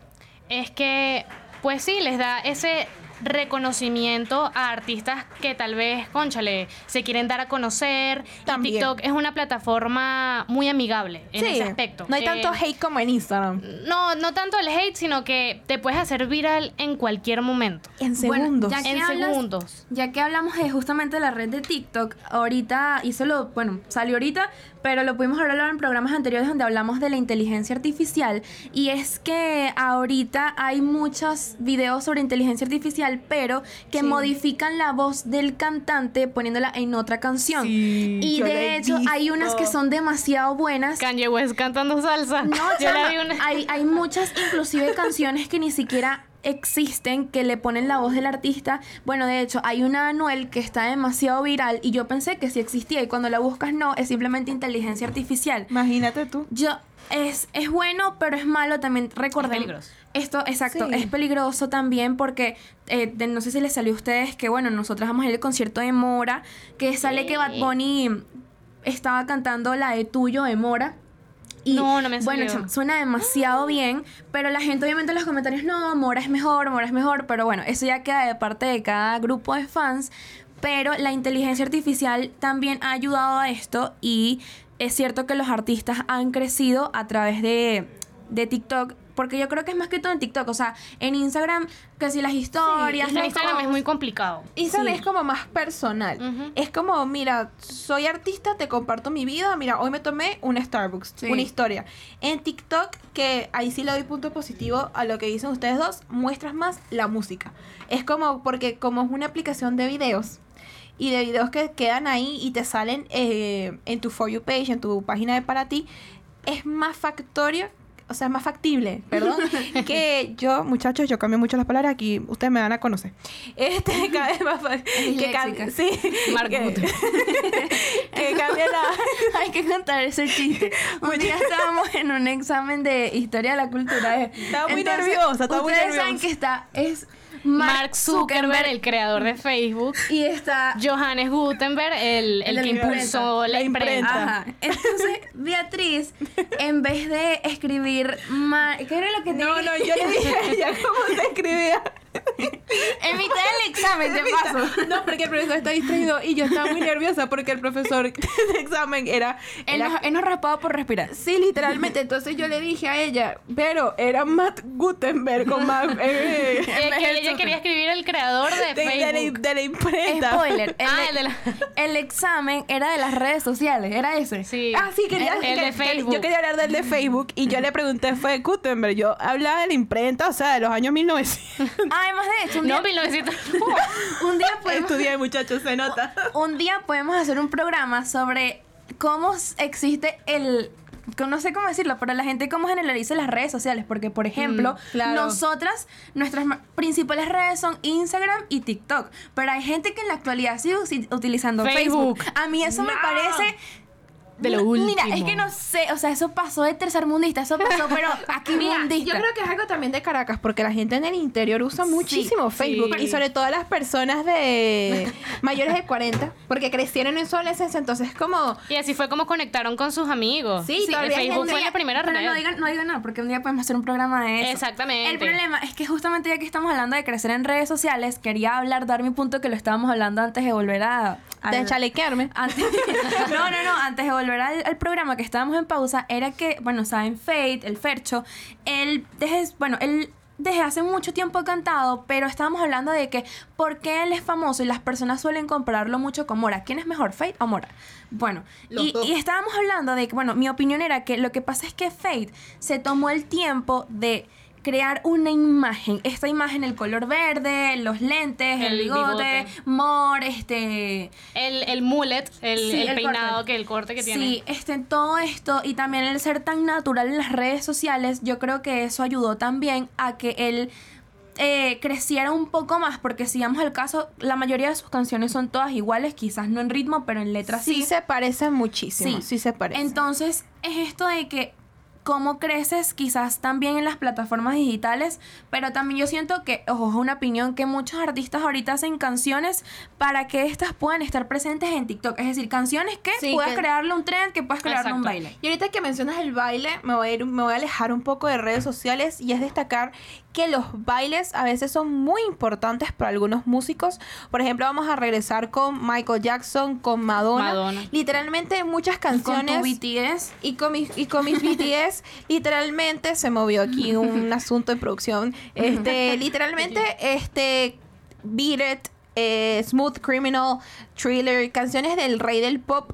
es que, pues sí, les da ese reconocimiento a artistas que tal vez, conchale, se quieren dar a conocer. Y También. TikTok es una plataforma muy amigable en ese aspecto. No hay Eh, tanto hate como en Instagram. No, no tanto el hate, sino que te puedes hacer viral en cualquier momento. En Bueno, segundos. ya que En hablas- segundos. Ya que hablamos de justamente la red de TikTok, ahorita, y solo, bueno, salió ahorita, pero lo pudimos hablar en programas anteriores donde hablamos de la inteligencia artificial. Y es que ahorita hay muchos videos sobre inteligencia artificial, pero que Sí. modifican la voz del cantante poniéndola en otra canción. Sí, y de he hecho, hay unas que son demasiado buenas. Kanye West cantando salsa. No, Yo la vi una- hay, hay muchas, inclusive canciones que ni siquiera existen, que le ponen la voz del artista. Bueno, de hecho, hay una Anuel que está demasiado viral y yo pensé que sí existía y cuando la buscas no, es simplemente inteligencia artificial. Imagínate tú. Yo, es, es bueno, pero es malo también. Recordemos. peligroso. Esto, exacto, Sí. es peligroso también porque eh, de- no sé si les salió a ustedes que, bueno, nosotros vamos a ir al concierto de Mora, que sale que Bad Bunny estaba cantando la de Tuyo de Mora. Y, No, no me Bueno, chama, suena demasiado bien, pero la gente obviamente en los comentarios, no, Mora es mejor, Mora es mejor, pero bueno, eso ya queda de parte de cada grupo de fans. Pero la inteligencia artificial también ha ayudado a esto y es cierto que los artistas han crecido a través de, de TikTok porque yo creo que es más que todo en TikTok, o sea, en Instagram, que si las historias, En Instagram es muy complicado. Instagram Sí. es como más personal. Es como, mira, soy artista, te comparto mi vida. Mira, hoy me tomé un Starbucks, Sí. una historia. En TikTok, que ahí sí le doy punto positivo a lo que dicen ustedes dos, muestras más la música. Es como, porque como es una aplicación de videos y de videos que quedan ahí y te salen eh, en tu For You page, en tu página de para ti, es más factorio. O sea, es más factible, perdón, *laughs* que yo, muchachos, yo cambio mucho las palabras, aquí ustedes me van a conocer. Este, *laughs* cada vez más fa- que cambie, sí, que, *laughs* que cambie la, Hay que contar ese chiste. Un día estábamos en un examen de historia de la cultura. Estaba muy nerviosa, estaba muy ustedes saben nerviosa. que está, es Mark Zuckerberg, el creador de Facebook. y está Johannes Gutenberg, el, el que impulsó la La imprenta. imprenta. Ajá. Entonces, Beatriz, en vez de escribir ¿qué era lo que No, tenía? no, yo le dije *laughs* a ella cómo se escribía. En mitad del examen, de paso. No, porque el profesor está distraído y yo estaba muy nerviosa porque el profesor *laughs* de examen era... Él era- nos, él nos raspaba por respirar. Sí, literalmente. Entonces yo le dije a ella, pero era Matt Gutenberg con más... eh, *laughs* Ella, que ella quería escribir el creador de, de, de la, Facebook. de la imprenta. Spoiler. *laughs* El, Ah, el de la- el examen era de las redes sociales, era ese. Sí. Ah, sí, quería, El, el que- de que- Facebook. Yo quería hablar del de Facebook y yo le pregunté, fue Gutenberg. Yo hablaba de la imprenta, o sea, de los años 1900. Además de hecho, un día, No, 1900. *laughs* un día podemos Estudié, muchachos, se nota. *laughs* un día podemos hacer un programa sobre cómo existe el que no sé cómo decirlo, pero la gente cómo generaliza las redes sociales, porque por ejemplo, claro. nosotras nuestras principales redes son Instagram y TikTok, pero hay gente que en la actualidad sigue utilizando Facebook. Facebook. A mí eso me parece De lo No, Mira, último. es que no sé, o sea, eso pasó de tercermundista, eso pasó, pero *laughs* aquí Mira, mundista. yo creo que es algo también de Caracas, porque la gente en el interior usa muchísimo Facebook sí. y sobre todo las personas de *laughs* mayores de 40, porque crecieron en su adolescencia, entonces es como Y así fue como conectaron con sus amigos. Sí, el todavía hay Facebook gente- fue la primera Pero red. no digan, no digan nada, porque un día podemos hacer un programa de eso. Exactamente. El problema es que justamente ya que estamos hablando de crecer en redes sociales, quería hablar, dar mi punto que lo estábamos hablando antes de volver a... de al- chalequearme. antes, *laughs* no, no, no, antes de volver al, al programa que estábamos en pausa, era que, bueno, saben, Fate, el Fercho, él, desde, bueno, él desde hace mucho tiempo ha cantado, pero estábamos hablando de que por qué él es famoso y las personas suelen compararlo mucho con Mora. ¿Quién es mejor, Fate o Mora? Bueno, y, y estábamos hablando de que, bueno, mi opinión era que lo que pasa es que Fate se tomó el tiempo de crear una imagen, esta imagen, el color verde, los lentes, el, El bigote, bigote. Mor, este... El, el mullet, el, Sí, el el peinado, corte. que el corte que tiene. Sí, este, todo esto y también el ser tan natural en las redes sociales, yo creo que eso ayudó también a que él eh, creciera un poco más, porque si vamos al caso, la mayoría de sus canciones son todas iguales, quizás no en ritmo, pero en letra Sí sí. se parecen muchísimo, sí, se parecen. Entonces, es esto de que cómo creces quizás también en las plataformas digitales, pero también yo siento que, ojo, es una opinión que muchos artistas ahorita hacen canciones para que estas puedan estar presentes en TikTok, es decir, canciones que Sí, puedas que- crearle un trend, que puedas crearle un Exacto. baile. Y ahorita que mencionas el baile, me voy, a ir- me voy a alejar un poco de redes sociales y es destacar que los bailes a veces son muy importantes para algunos músicos. Por ejemplo, vamos a regresar con Michael Jackson, con Madonna. Madonna. Literalmente muchas Con tu canciones. BTS. Y con mis, y con mis *laughs* BTS, literalmente se movió aquí *laughs* un asunto de producción. Este, *laughs* literalmente, este, Beat It, eh, Smooth Criminal, Thriller, canciones del rey del pop.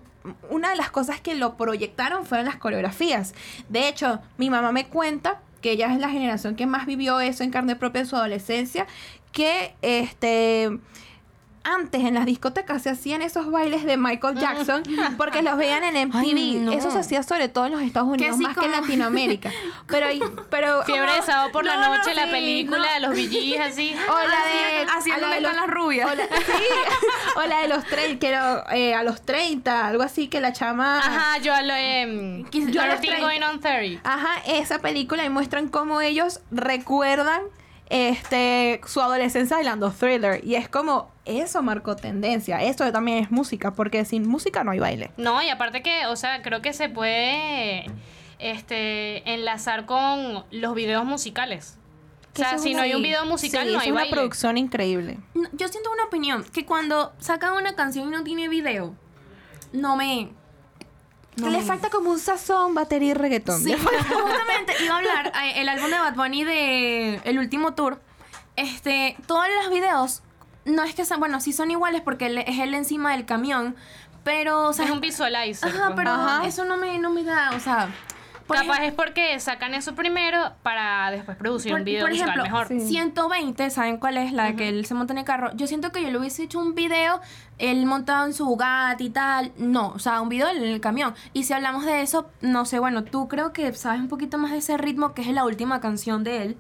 Una de las cosas que lo proyectaron fueron las coreografías. De hecho, mi mamá me cuenta que ella es la generación que más vivió eso en carne propia en su adolescencia, que este antes en las discotecas se hacían esos bailes de Michael Jackson porque los veían en MTV. Ay, no. Eso se hacía sobre todo en los Estados Unidos más que en Latinoamérica. Pero pero *laughs* Fiebre de sábado por la No, no, noche, la sí, película de los VGs así. *laughs* o la de es la de están las rubias. o la, *laughs* sí, o la de los 30 que era, eh, a los 30 algo así que la chama Ajá, yo a lo em, Quis- yo a a lo los 30 going on 30. Ajá, esa película y muestran cómo ellos recuerdan este su adolescencia bailando thriller. Y es como, eso marcó tendencia. Eso también es música, porque sin música no hay baile. No, y aparte que, o sea, creo que se puede este enlazar con los videos musicales. O sea, es si no una- hay un video musical, sí, no es hay una baile. producción increíble. No, Yo siento una opinión, que cuando sacan una canción y no tiene video, no me... No, le falta como un sazón, batería y reggaetón. Sí, *laughs* justamente iba a hablar eh, el álbum de Bad Bunny de el último tour. Este, todos los videos no es que sean, bueno, sí son iguales porque él- es él encima del camión, pero o sea, es un visualizer. Ajá, pues. pero Ajá. eso no me no me da, o sea, por Capaz ejemplo- es porque sacan eso primero para después producir por, un video por ejemplo, mejor. Sí. 120, ¿saben cuál es? La de que él se monta en el carro. Yo siento que yo le hubiese hecho un video, él montado en su Bugatti y tal. No, o sea, un video en el camión. Y si hablamos de eso, no sé, bueno, tú creo que sabes un poquito más de ese ritmo, que es la última canción de él.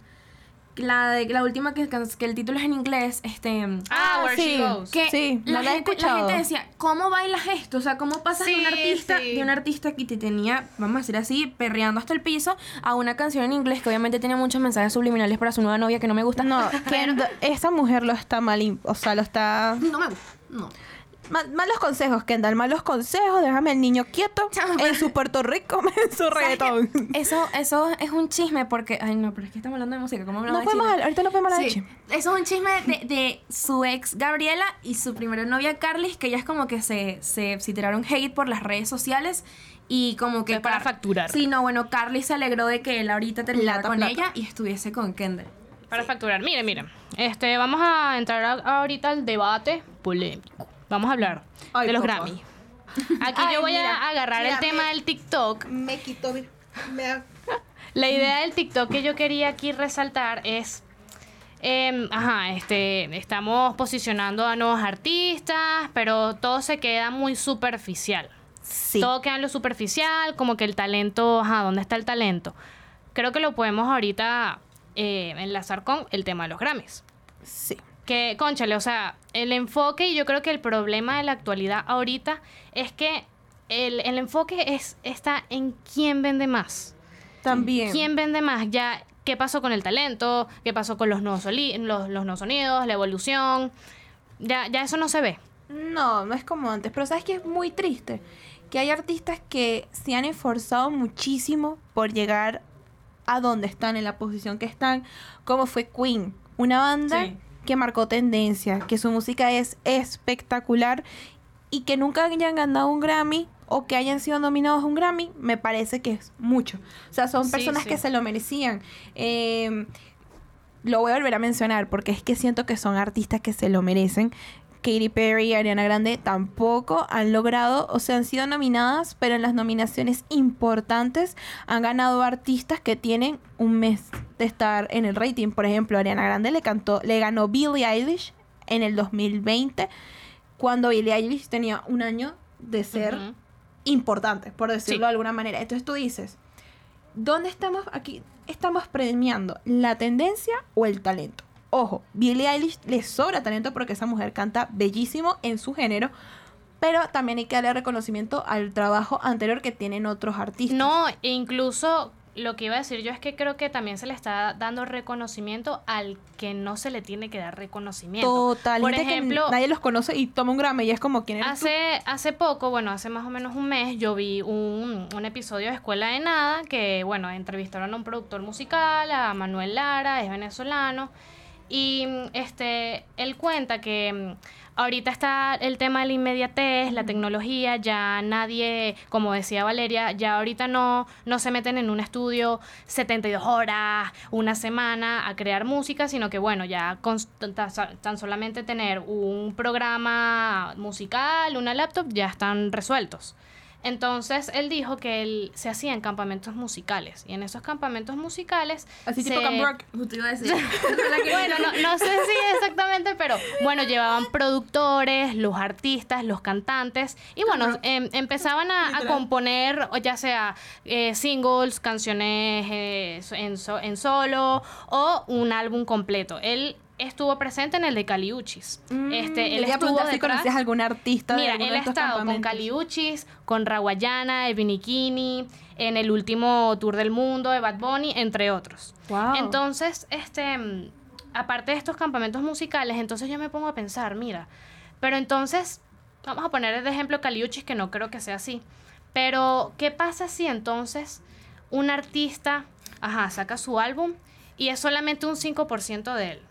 La, de, la última que, que el título es en inglés, este... Ah, Where sí. She Goes. Que Sí, la, no la he gente, la gente decía, ¿cómo bailas esto? O sea, ¿cómo pasas de un artista, sí. de un artista que te tenía, vamos a decir así, perreando hasta el piso, a una canción en inglés que obviamente tenía muchos mensajes subliminales para su nueva novia que no me gusta? No, *laughs* Kendall, esa mujer lo está mal, o sea, lo está... No me gusta. No. Ma- malos consejos, Kendall, malos consejos, déjame al niño quieto *laughs* en su Puerto Rico, *laughs* en su reggaetón. Eso, eso es un chisme porque. Ay, no, pero es que estamos hablando de música. ¿Cómo No de podemos chisme? hablar, ahorita no podemos hablar de chisme. eso es un chisme de, de su ex Gabriela y su primera novia Carlis, que ellas como que se, se, se tiraron hate por las redes sociales y como que... Es para Car- facturar. Sí, no, bueno, Carlis se alegró de que él ahorita terminara Plata, con plata. ella y estuviese con Kendall. Para facturar. Miren, miren. Este, vamos a entrar a- ahorita al debate polémico. Vamos a hablar Ay, de los papá. Grammy. *laughs* Aquí Ay, yo voy mira, a agarrar mira, el tema me- del TikTok. Me quitó, me, La idea del TikTok que yo quería aquí resaltar es. em, ajá, este, estamos posicionando a nuevos artistas, pero todo se queda muy superficial. Sí. Todo queda en lo superficial, como que el talento, ajá, ¿dónde está el talento? Creo que lo podemos ahorita eh, enlazar con el tema de los Grammys. Sí. Que, conchale, o sea, el enfoque y yo creo que el problema de la actualidad ahorita es que el, el enfoque es, está en quién vende más. También. ¿Quién vende más? Ya, ¿qué pasó con el talento? ¿Qué pasó con los nuevos, los, los nuevos sonidos? La evolución. Ya, ya eso no se ve. No, no es como antes. Pero sabes que es muy triste. Que hay artistas que se han esforzado muchísimo por llegar a donde están, en la posición que están. Como fue Queen. Una banda Sí. Que marcó tendencia, que su música es espectacular y que nunca hayan ganado un Grammy o que hayan sido nominados a un Grammy, me parece que es mucho. O sea, son Sí, personas sí. que se lo merecían. Eh, lo voy a volver a mencionar porque es que siento que son artistas que se lo merecen. Katy Perry y Ariana Grande tampoco han logrado, o sea, han sido nominadas, pero en las nominaciones importantes han ganado artistas que tienen un mes de estar en el rating. Por ejemplo, Ariana Grande le cantó, le ganó Billie Eilish en el 2020, cuando Billie Eilish tenía un año de ser importante, por decirlo Sí. de alguna manera. Entonces tú dices, ¿dónde estamos aquí? Estamos premiando la tendencia o el talento. Ojo, Billie Eilish le sobra talento porque esa mujer canta bellísimo en su género, pero también hay que darle reconocimiento al trabajo anterior que tienen otros artistas. No, incluso lo que iba a decir yo es que creo que también se le está dando reconocimiento al que no se le tiene que dar reconocimiento. Total, Por que ejemplo, nadie los conoce y toma un Grammy y es como quién eres tú? Hace, hace poco, bueno, hace más o menos un mes, yo vi un, un episodio de Escuela de Nada que, bueno, entrevistaron a un productor musical, a Manuel Lara, es venezolano, y este, él cuenta que mm, ahorita está el tema de la inmediatez, la tecnología, ya nadie, como decía Valeria, ya ahorita no, no se meten en un estudio 72 horas, una semana a crear música, sino que bueno, ya con tan solamente tener un programa musical, una laptop, ya están resueltos. Entonces él dijo que él se hacía en campamentos musicales y en esos campamentos musicales Así tipo se- Camp Rock. Justo iba a decir. *laughs* bueno, no, no sé si exactamente, pero bueno, llevaban productores, los artistas, los cantantes, y bueno, em- empezaban a, a componer, o ya sea eh, singles, canciones eh, en, so- en solo o un álbum completo. Él estuvo presente en el de Caliuchis. este, él estuvo preguntar si detrás- conocías algún artista de Mira, él ha estado con. Caliuchis, con Rawayana, Evinikini, en el último tour del mundo de Bad Bunny, entre otros. Wow. Entonces, este, mm, aparte de estos campamentos musicales, entonces yo me pongo a pensar, mira, pero entonces, vamos a poner de ejemplo Caliuchis, que no creo que sea así, pero ¿qué pasa si entonces un artista, ajá, saca su álbum y es solamente un 5% de él?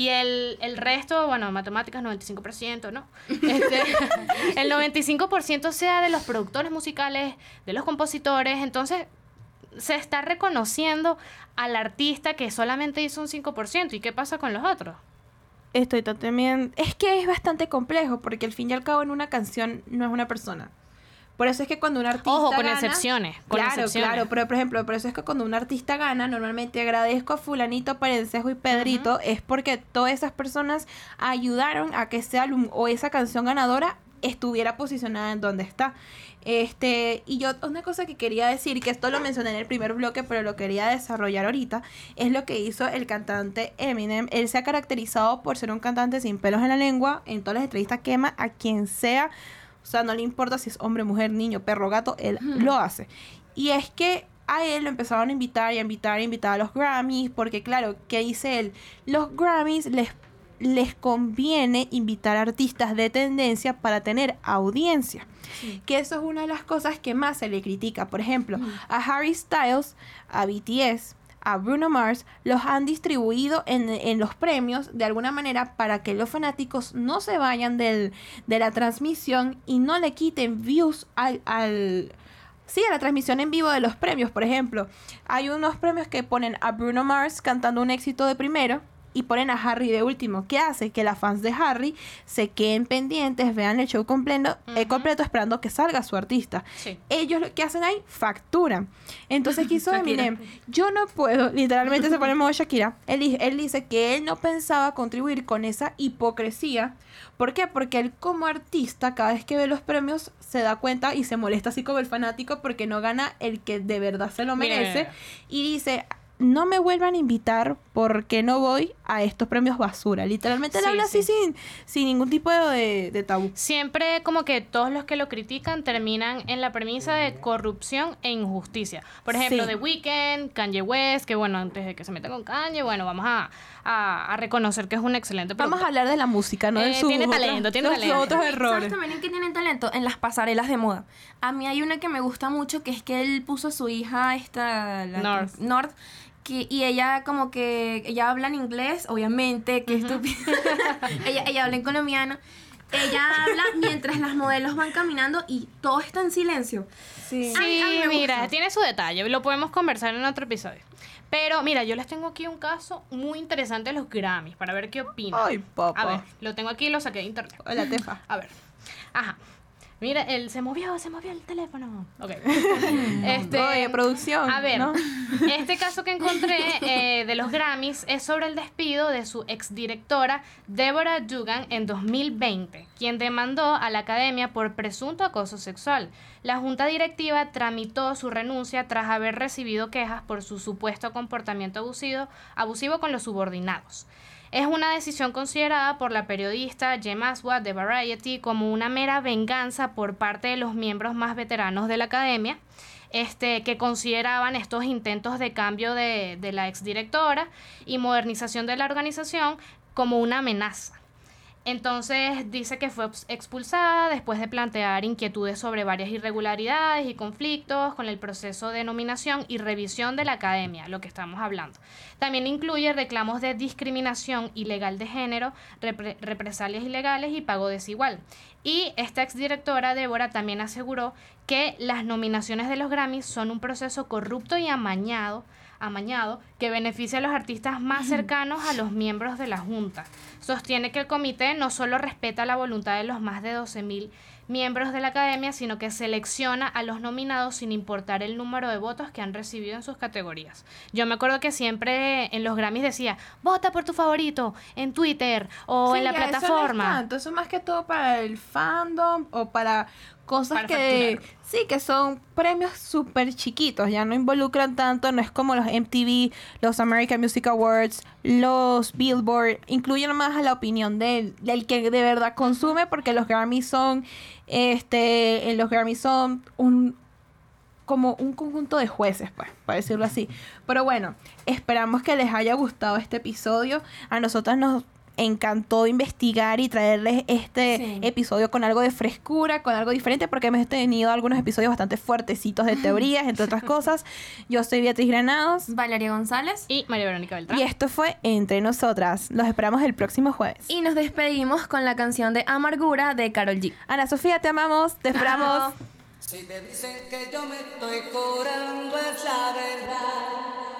Y el, el resto, bueno, matemáticas 95%, ¿no? Este, *laughs* el 95% sea de los productores musicales, de los compositores, entonces se está reconociendo al artista que solamente hizo un 5%. ¿Y qué pasa con los otros? Estoy también... Es que es bastante complejo porque al fin y al cabo en una canción no es una persona. Por eso es que cuando un artista Ojo, con gana- excepciones. Con claro, excepciones. claro, pero por ejemplo, por eso es que cuando un artista gana, normalmente agradezco a fulanito, Parencejo y Pedrito, es porque todas esas personas ayudaron a que ese álbum o esa canción ganadora estuviera posicionada en donde está. Este, y yo una cosa que quería decir, que esto lo mencioné en el primer bloque, pero lo quería desarrollar ahorita, es lo que hizo el cantante Eminem. Él se ha caracterizado por ser un cantante sin pelos en la lengua, en todas las entrevistas quema a quien sea, o sea, no le importa si es hombre, mujer, niño, perro, gato, él lo hace. Y es que a él lo empezaron a invitar y a invitar y a invitar a los Grammys, porque claro, ¿qué dice él? Los Grammys les, les conviene invitar artistas de tendencia para tener audiencia. Que eso es una de las cosas que más se le critica. Por ejemplo, a Harry Styles, a BTS, a Bruno Mars, los han distribuido en, en los premios de alguna manera para que los fanáticos no se vayan del, de la transmisión y no le quiten views al, al, Sí, a la transmisión en vivo de los premios, por ejemplo. Hay unos premios que ponen a Bruno Mars cantando un éxito de primero y ponen a Harry de último. ¿Qué hace? Que las fans de Harry se queden pendientes, vean el show completo, eh, completo esperando que salga su artista. Sí. Ellos lo que hacen ahí, facturan. Entonces, ¿qué hizo *laughs* Eminem? Yo no puedo, literalmente se pone en *laughs* modo Shakira. Él, di- él dice que él no pensaba contribuir con esa hipocresía. ¿Por qué? Porque él como artista, cada vez que ve los premios, se da cuenta y se molesta así como el fanático porque no gana el que de verdad se lo merece. mira, Y dice, no me vuelvan a invitar porque no voy a estos premios basura. Literalmente él Sí, habla así sí. sin, sin ningún tipo de, de tabú. Siempre como que todos los que lo critican terminan en la premisa de corrupción e injusticia. Por ejemplo, Sí. The Weeknd, Kanye West, que bueno, antes de que se meta con Kanye, bueno, vamos a, a- a reconocer que es un excelente Vamos a hablar de la música, no de Eh, sus tiene otros- talento, tiene talento. otros ¿Sabes errores. también en qué tienen talento? En las pasarelas de moda. A mí hay una que me gusta mucho, que es que él puso a su hija, esta... la- North. North, que, y ella como que... Ella habla en inglés, obviamente, que estúpida. *laughs* ella, ella habla en colombiano. Ella habla mientras las modelos van caminando y todo está en silencio. Sí. A mí- Sí, a mí me mira, gusta. tiene su detalle, lo podemos conversar en otro episodio. Pero mira, yo les tengo aquí un caso muy interesante de los Grammys, para ver qué opinan. Ay, papá. A ver, lo tengo aquí y lo saqué de internet. Hola, Tefa. *laughs* A ver. Ajá. Mira, él se movió, se movió el teléfono. Ok. *laughs* este, Oye, producción. a ver, ¿no? *laughs* este caso que encontré eh, de los Grammys es sobre el despido de su exdirectora Deborah Dugan en 2020, quien demandó a la academia por presunto acoso sexual. La junta directiva tramitó su renuncia tras haber recibido quejas por su supuesto comportamiento abusivo, abusivo con los subordinados. Es una decisión considerada por la periodista Jem Aswad de Variety como una mera venganza por parte de los miembros más veteranos de la academia, este, que consideraban estos intentos de cambio de, de la exdirectora y modernización de la organización como una amenaza. Entonces dice que fue ex- expulsada después de plantear inquietudes sobre varias irregularidades y conflictos con el proceso de nominación y revisión de la academia, lo que estamos hablando. También incluye reclamos de discriminación ilegal de género, repre- represalias ilegales y pago desigual. Y esta exdirectora Débora también aseguró que las nominaciones de los Grammys son un proceso corrupto y amañado amañado que beneficia a los artistas más cercanos a los miembros de la Junta. Sostiene que el comité no solo respeta la voluntad de los más de 12.000 miembros de la academia, sino que selecciona a los nominados sin importar el número de votos que han recibido en sus categorías. Yo me acuerdo que siempre en los Grammys decía, vota por tu favorito en Twitter o Sí, en la ya, Eso no es plataforma. tanto, eso es más que todo para el fandom o para cosas que facturar. sí que son premios súper chiquitos ya no involucran tanto no es como los MTV los American Music Awards los Billboard incluyen más a la opinión del, del que de verdad consume porque los Grammys son este los Grammys son un como un conjunto de jueces, pues, para decirlo así. Pero bueno, esperamos que les haya gustado este episodio. A nosotras nos encantó investigar y traerles este Sí. episodio con algo de frescura, con algo diferente, porque hemos tenido algunos episodios bastante fuertecitos de *laughs* teorías, entre otras cosas. Yo soy Beatriz Granados Valeria González. Y María Verónica Beltrán. y esto fue Entre Nosotras. Los esperamos el próximo jueves. Y nos despedimos con la canción de Amargura de Carol G. Ana Sofía, te amamos, te esperamos. *laughs* Si te dicen que yo me estoy curando es la verdad.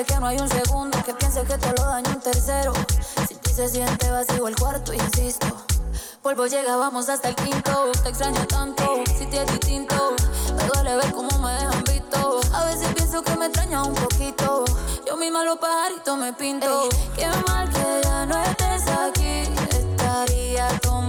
decirte que no hay un segundo que piense que te lo daño un tercero. Si ti se siente vacío el cuarto, insisto. Polvo llega, vamos hasta el quinto. Te extraño tanto, si te es distinto. Me duele ver cómo me dejan visto. A veces pienso que me extraña un poquito. Yo misma los pajaritos me pinto. qué mal que ya no estés aquí. Estaría tomando